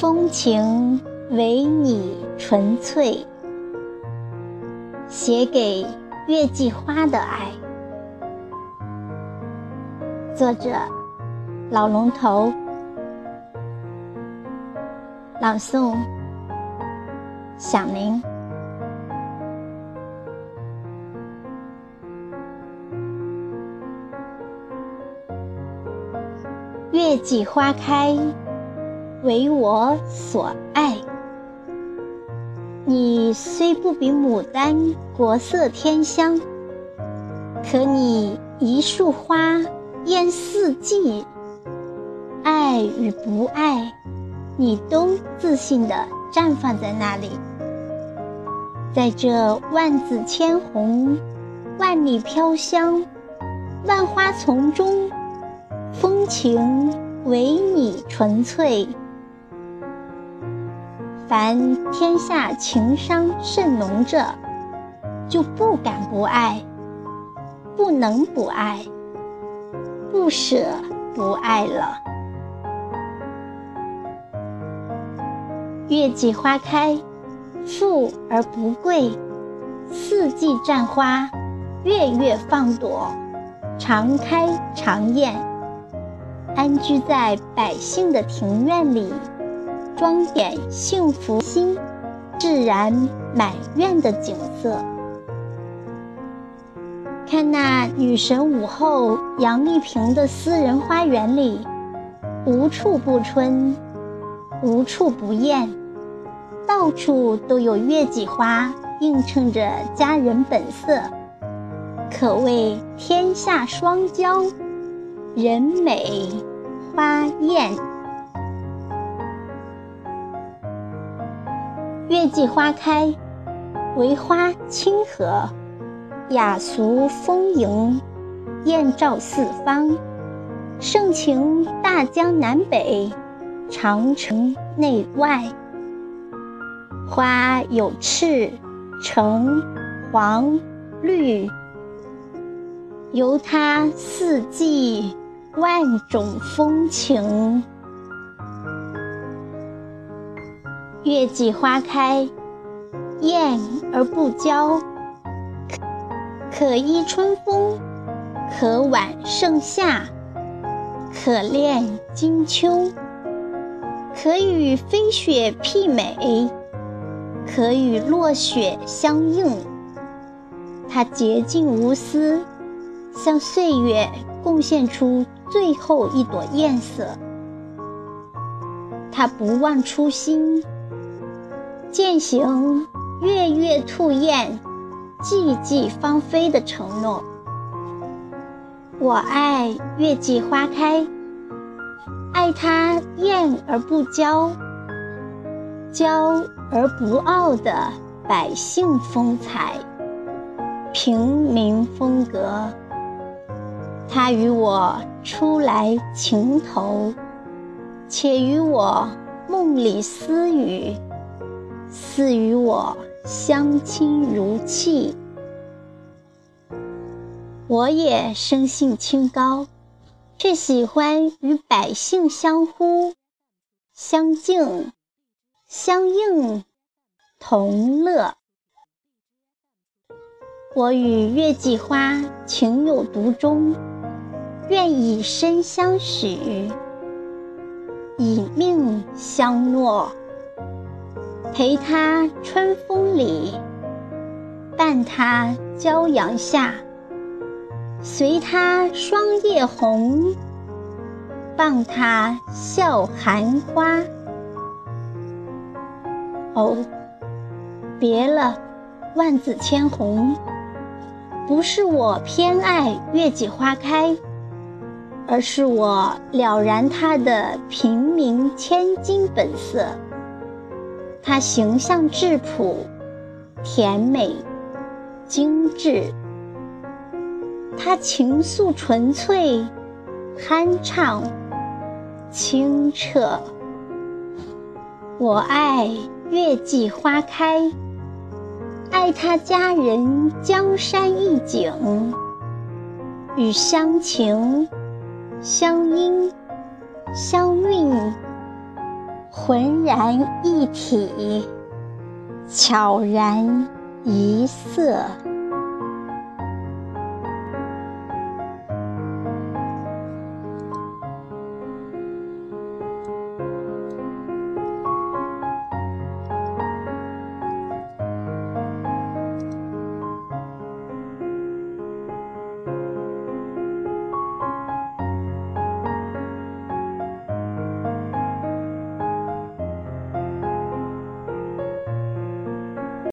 风情唯你纯粹，写给月季花的爱。作者：老龙头，朗诵：响铃。月季花开。为我所爱。你虽不比牡丹国色天香，可你一束花艳四季。爱与不爱，你都自信地绽放在那里。在这万紫千红、万里飘香、万花丛中，风情唯你纯粹。凡天下情伤甚浓者，就不敢不爱，不能不爱，不舍不爱了。月季花开，富而不贵；四季绽花，月月放朵，常开常艳，安居在百姓的庭院里。装点幸福心，自然满院的景色。看那女神午后杨丽萍的私人花园里，无处不春，无处不艳，到处都有月季花映衬着佳人本色，可谓天下双娇，人美花艳。月季花开，为花清和，雅俗丰盈，艳照四方，盛情大江南北，长城内外。花有赤、橙、黄、绿，由它四季万种风情。月季花开，艳而不娇，可依春风，可挽盛夏，可恋金秋，可与飞雪媲美，可与落雪相映。它洁净无私，向岁月贡献出最后一朵艳色。它不忘初心。践行月月吐艳，季季芳菲的承诺。我爱月季花开，爱它艳而不娇，娇而不傲的百姓风采，平民风格。它与我初来情投，且与我梦里私语。似与我相亲如泣，我也生性清高，却喜欢与百姓相呼、相敬、相应、同乐。我与月季花情有独钟，愿以身相许，以命相诺。陪他春风里，伴他骄阳下，随他霜叶红，傍他笑寒花。哦，别了，万紫千红，不是我偏爱月季花开，而是我了然他的平民千金本色。她形象质朴、甜美、精致。她情愫纯粹、酣畅、清澈。我爱月季花开，爱她佳人江山一景，与乡情、乡音、乡韵。浑然一体，悄然一色。